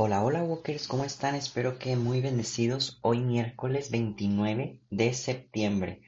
Hola, hola Walkers, ¿cómo están? Espero que muy bendecidos hoy miércoles 29 de septiembre.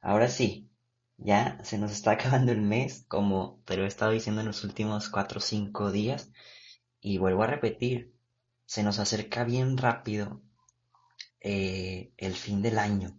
Ahora sí, ya se nos está acabando el mes, como te lo he estado diciendo en los últimos 4 o 5 días, y vuelvo a repetir, se nos acerca bien rápido eh, el fin del año.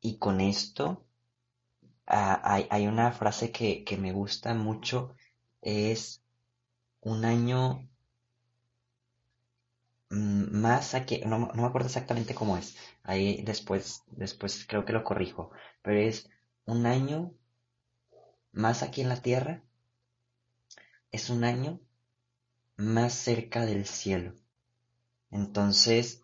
Y con esto hay, una frase que, me gusta mucho, es un año más aquí, no, no, me acuerdo exactamente cómo es. Ahí después, después creo que lo corrijo. Pero es un año más aquí en la tierra. Es un año más cerca del cielo. Entonces,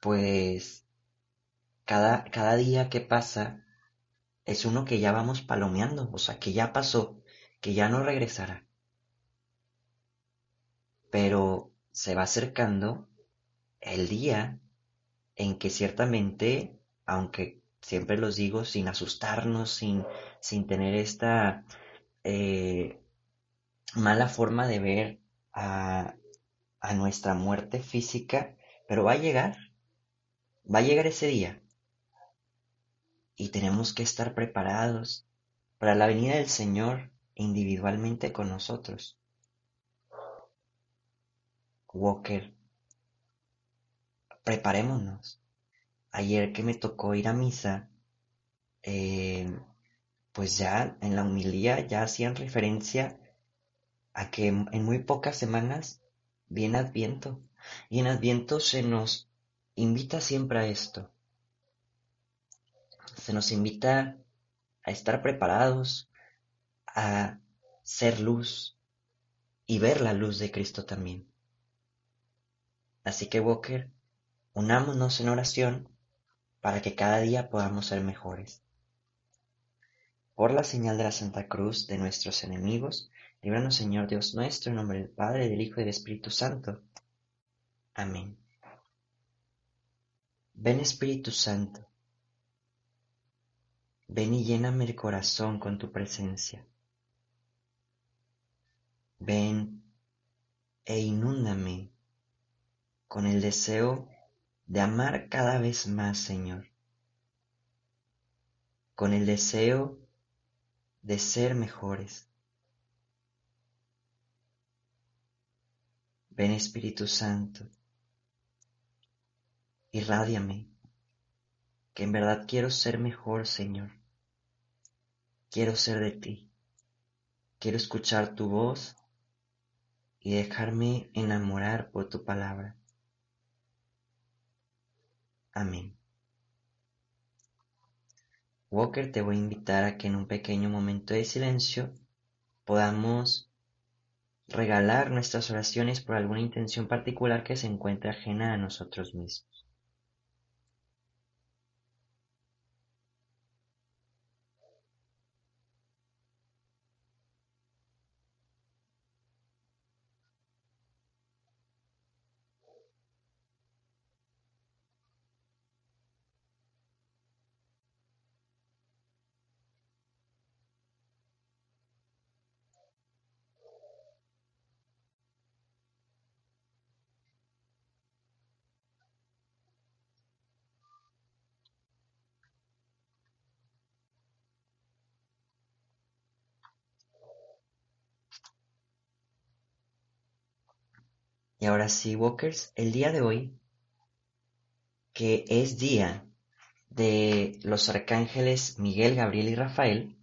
pues, cada, cada día que pasa es uno que ya vamos palomeando, o sea, que ya pasó, que ya no regresará. Pero se va acercando el día en que ciertamente, aunque siempre los digo sin asustarnos, sin, sin tener esta eh, mala forma de ver a, a nuestra muerte física, pero va a llegar, va a llegar ese día. Y tenemos que estar preparados para la venida del Señor individualmente con nosotros. Walker preparémonos. Ayer que me tocó ir a misa, eh, pues ya en la humilía ya hacían referencia a que en muy pocas semanas viene Adviento. Y en Adviento se nos invita siempre a esto. Se nos invita a estar preparados, a ser luz y ver la luz de Cristo también. Así que Walker, Unámonos en oración para que cada día podamos ser mejores. Por la señal de la Santa Cruz de nuestros enemigos, líbranos Señor Dios nuestro, en nombre del Padre, del Hijo y del Espíritu Santo. Amén. Ven Espíritu Santo, ven y lléname el corazón con tu presencia. Ven e inúndame con el deseo de amar cada vez más, Señor, con el deseo de ser mejores. Ven Espíritu Santo, irradiame, que en verdad quiero ser mejor, Señor. Quiero ser de ti. Quiero escuchar tu voz y dejarme enamorar por tu palabra. Amén. Walker, te voy a invitar a que en un pequeño momento de silencio podamos regalar nuestras oraciones por alguna intención particular que se encuentre ajena a nosotros mismos. Y ahora sí, Walkers, el día de hoy, que es día de los arcángeles Miguel, Gabriel y Rafael,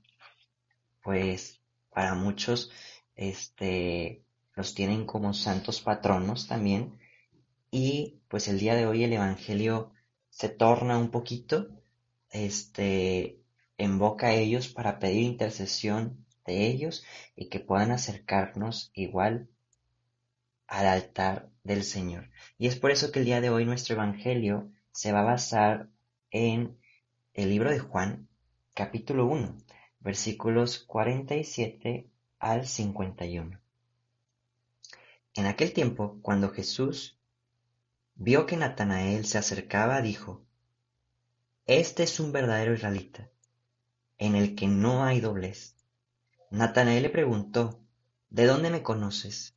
pues para muchos este, los tienen como santos patronos también. Y pues el día de hoy el Evangelio se torna un poquito, este, en boca a ellos para pedir intercesión de ellos y que puedan acercarnos igual al altar del Señor. Y es por eso que el día de hoy nuestro Evangelio se va a basar en el libro de Juan, capítulo 1, versículos 47 al 51. En aquel tiempo, cuando Jesús vio que Natanael se acercaba, dijo, Este es un verdadero israelita, en el que no hay doblez. Natanael le preguntó, ¿De dónde me conoces?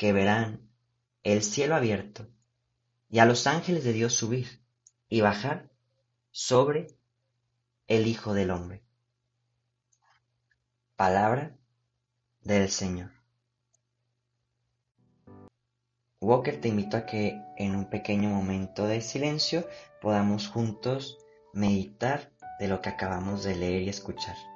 que verán el cielo abierto y a los ángeles de Dios subir y bajar sobre el Hijo del Hombre. Palabra del Señor. Walker te invito a que en un pequeño momento de silencio podamos juntos meditar de lo que acabamos de leer y escuchar.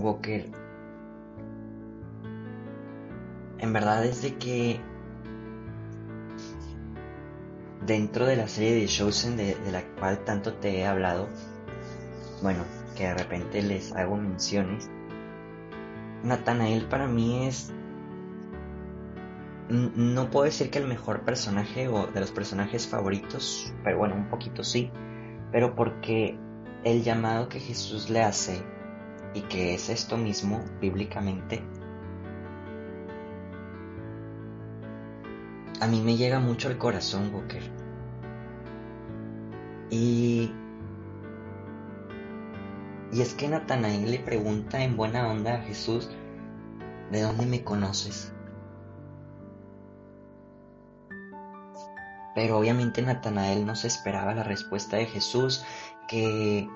Walker, en verdad es de que dentro de la serie de Chosen de, de la cual tanto te he hablado, bueno, que de repente les hago menciones, Nathanael para mí es no puedo decir que el mejor personaje o de los personajes favoritos, pero bueno, un poquito sí, pero porque el llamado que Jesús le hace y que es esto mismo bíblicamente, a mí me llega mucho al corazón, Walker. Y, y es que Natanael le pregunta en buena onda a Jesús, ¿de dónde me conoces? Pero obviamente Natanael no se esperaba la respuesta de Jesús, que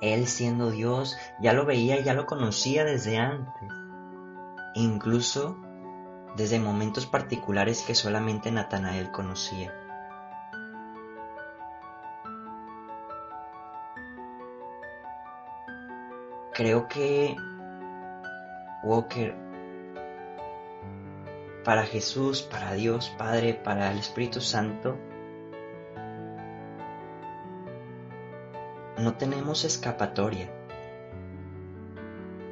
él siendo Dios ya lo veía, ya lo conocía desde antes, incluso desde momentos particulares que solamente Natanael conocía. Creo que Walker, para Jesús, para Dios Padre, para el Espíritu Santo, no tenemos escapatoria.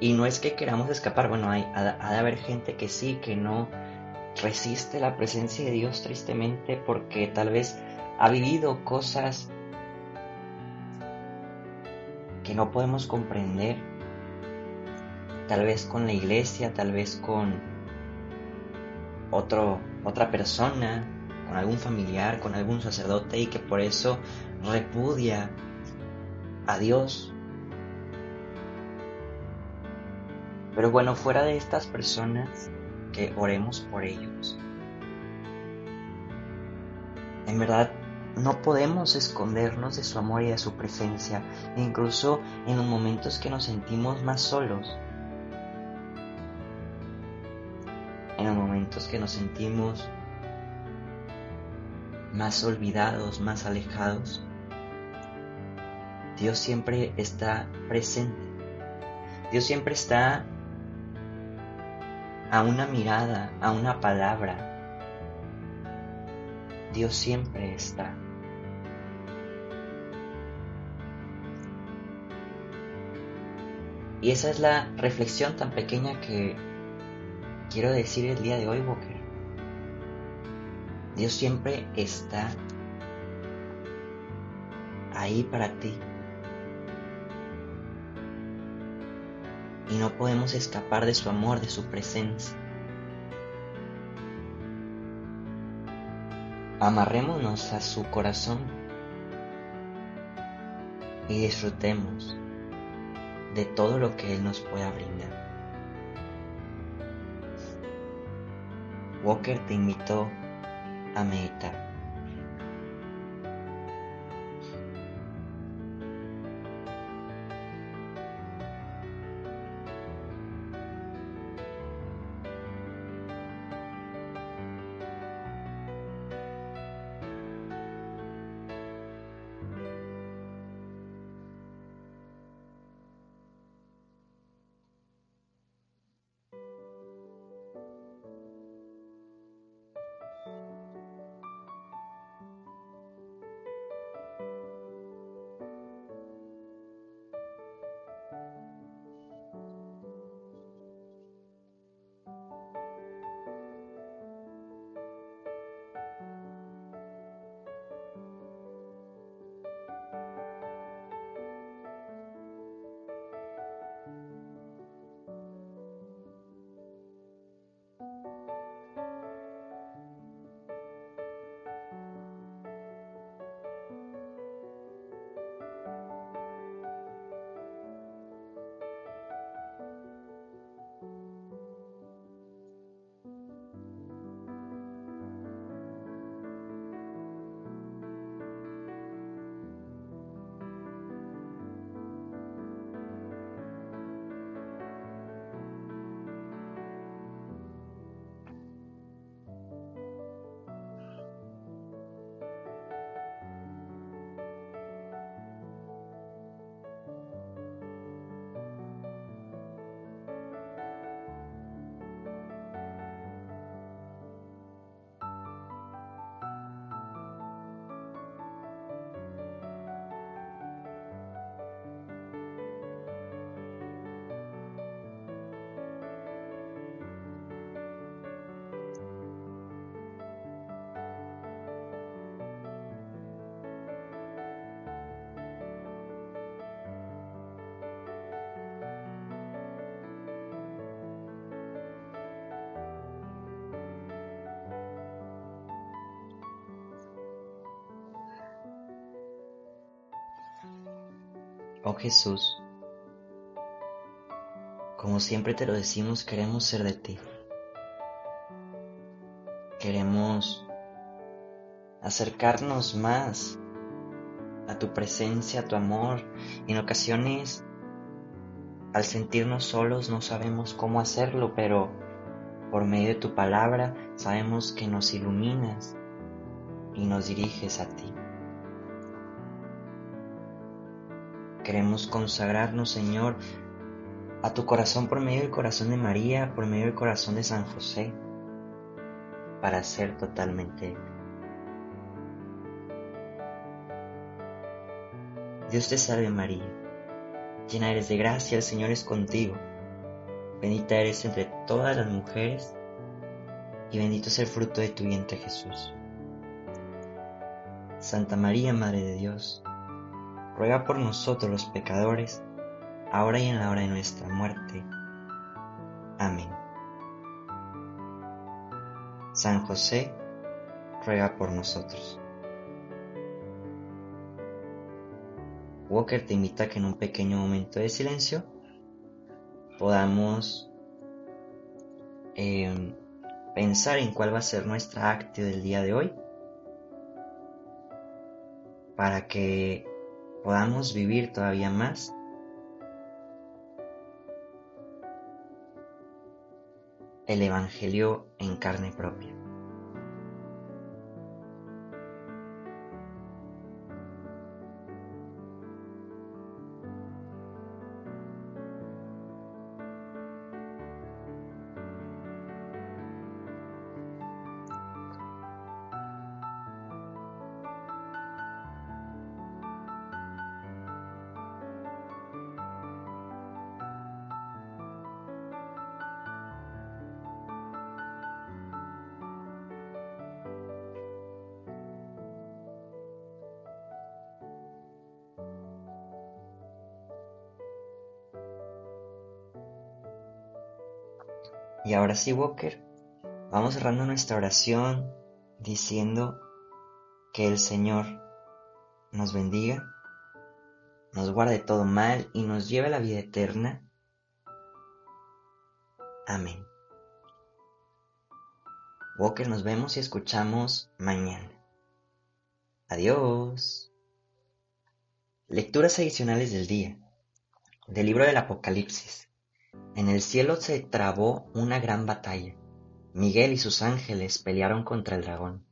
Y no es que queramos escapar, bueno, hay, ha, de haber gente que sí, que no resiste la presencia de Dios tristemente porque tal vez ha vivido cosas que no podemos comprender, tal vez con la iglesia, tal vez con otro, otra persona, con algún familiar, con algún sacerdote y que por eso repudia a Dios. Pero bueno, fuera de estas personas, que oremos por ellos. En verdad, no podemos escondernos de su amor y de su presencia, incluso en los momentos que nos sentimos más solos, en los momentos que nos sentimos más olvidados, más alejados. Dios siempre está presente. Dios siempre está a una mirada, a una palabra, Dios siempre está. Y esa es la reflexión tan pequeña que quiero decir el día de hoy, Walker. Dios siempre está ahí para ti. Y no podemos escapar de su amor, de su presencia. Amarrémonos a su corazón y disfrutemos de todo lo que Él nos pueda brindar. Walker te invitó a meditar. Oh Jesús, como siempre te lo decimos, queremos ser de ti. Queremos acercarnos más a tu presencia, a tu amor. En ocasiones, al sentirnos solos, no sabemos cómo hacerlo, pero por medio de tu palabra sabemos que nos iluminas y nos diriges a ti. Queremos consagrarnos, Señor, a tu corazón por medio del corazón de María, por medio del corazón de San José, para ser totalmente Dios te salve María, llena eres de gracia, el Señor es contigo, bendita eres entre todas las mujeres y bendito es el fruto de tu vientre Jesús. Santa María, Madre de Dios, ruega por nosotros los pecadores, ahora y en la hora de nuestra muerte. Amén. San José, ruega por nosotros. Walker te invita a que en un pequeño momento de silencio podamos em, pensar en cuál va a ser nuestra acto del día de hoy para que podamos vivir todavía más el Evangelio en carne propia. Y ahora sí, Walker, vamos cerrando nuestra oración diciendo que el Señor nos bendiga, nos guarde todo mal y nos lleve a la vida eterna. Amén. Walker, nos vemos y escuchamos mañana. Adiós. Lecturas adicionales del día. Del libro del Apocalipsis. En el cielo se trabó una gran batalla. Miguel y sus ángeles pelearon contra el dragón.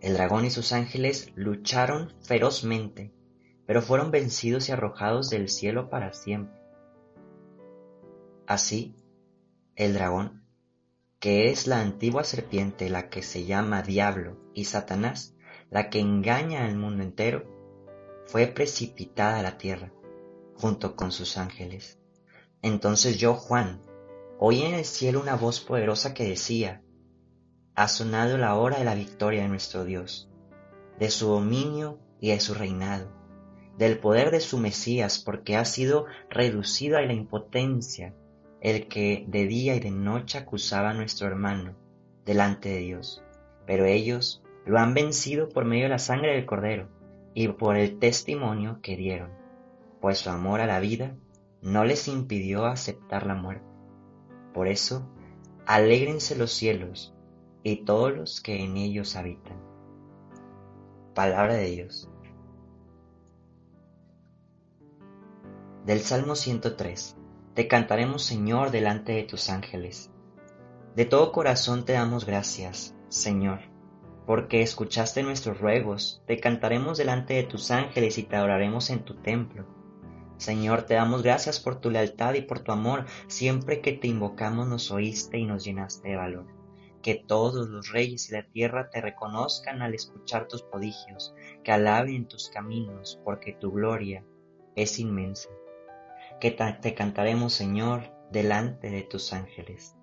El dragón y sus ángeles lucharon ferozmente, pero fueron vencidos y arrojados del cielo para siempre. Así, el dragón, que es la antigua serpiente, la que se llama Diablo, y Satanás, la que engaña al mundo entero, fue precipitada a la tierra junto con sus ángeles. Entonces yo, Juan, oí en el cielo una voz poderosa que decía, ha sonado la hora de la victoria de nuestro Dios, de su dominio y de su reinado, del poder de su Mesías, porque ha sido reducido a la impotencia el que de día y de noche acusaba a nuestro hermano delante de Dios. Pero ellos lo han vencido por medio de la sangre del Cordero y por el testimonio que dieron pues su amor a la vida no les impidió aceptar la muerte. Por eso, alégrense los cielos y todos los que en ellos habitan. Palabra de Dios. Del Salmo 103. Te cantaremos, Señor, delante de tus ángeles. De todo corazón te damos gracias, Señor porque escuchaste nuestros ruegos, te cantaremos delante de tus ángeles y te adoraremos en tu templo. Señor, te damos gracias por tu lealtad y por tu amor. Siempre que te invocamos nos oíste y nos llenaste de valor. Que todos los reyes y la tierra te reconozcan al escuchar tus prodigios, que alaben tus caminos, porque tu gloria es inmensa. Que te cantaremos, Señor, delante de tus ángeles.